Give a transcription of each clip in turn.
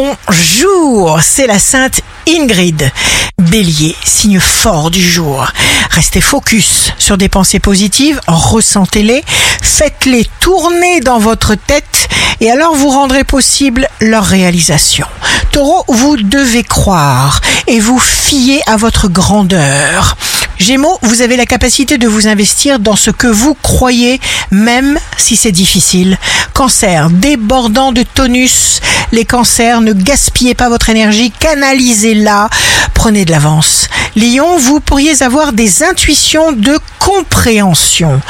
bonjour, c'est la sainte Ingrid. Bélier, signe fort du jour. Restez focus sur des pensées positives, ressentez-les, faites-les tourner dans votre tête et alors vous rendrez possible leur réalisation. Taureau, vous devez croire et vous fier à votre grandeur. Gémeaux, vous avez la capacité de vous investir dans ce que vous croyez, même si c'est difficile. Cancer, débordant de tonus, les cancers, ne gaspillez pas votre énergie, canalisez-la, prenez de l'avance. Lion, vous pourriez avoir des intuitions de compréhension.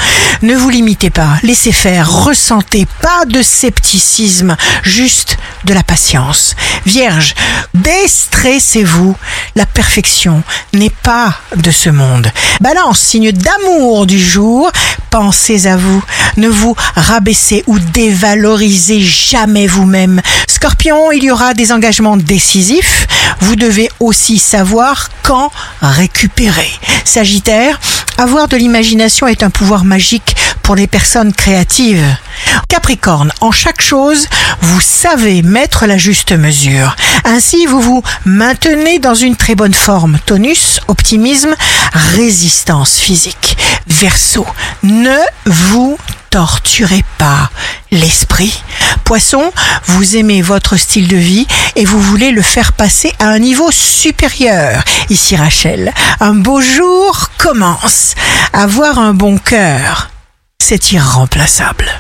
Ne vous limitez pas, laissez faire, ressentez pas de scepticisme, juste de la patience. Vierge, déstressez-vous, la perfection n'est pas de ce monde. Balance, signe d'amour du jour, pensez à vous, ne vous rabaissez ou dévalorisez jamais vous-même. Scorpion, il y aura des engagements décisifs, vous devez aussi savoir quand récupérer. Sagittaire, avoir de l'imagination est un pouvoir magique pour les personnes créatives. Capricorne, en chaque chose, vous savez mettre la juste mesure. Ainsi, vous vous maintenez dans une très bonne forme. Tonus, optimisme, résistance physique. Verseau, ne vous torturez pas l'esprit. Poisson, vous aimez votre style de vie et vous voulez le faire passer à un niveau supérieur. Ici Rachel, un beau jour commence. Avoir un bon cœur, c'est irremplaçable.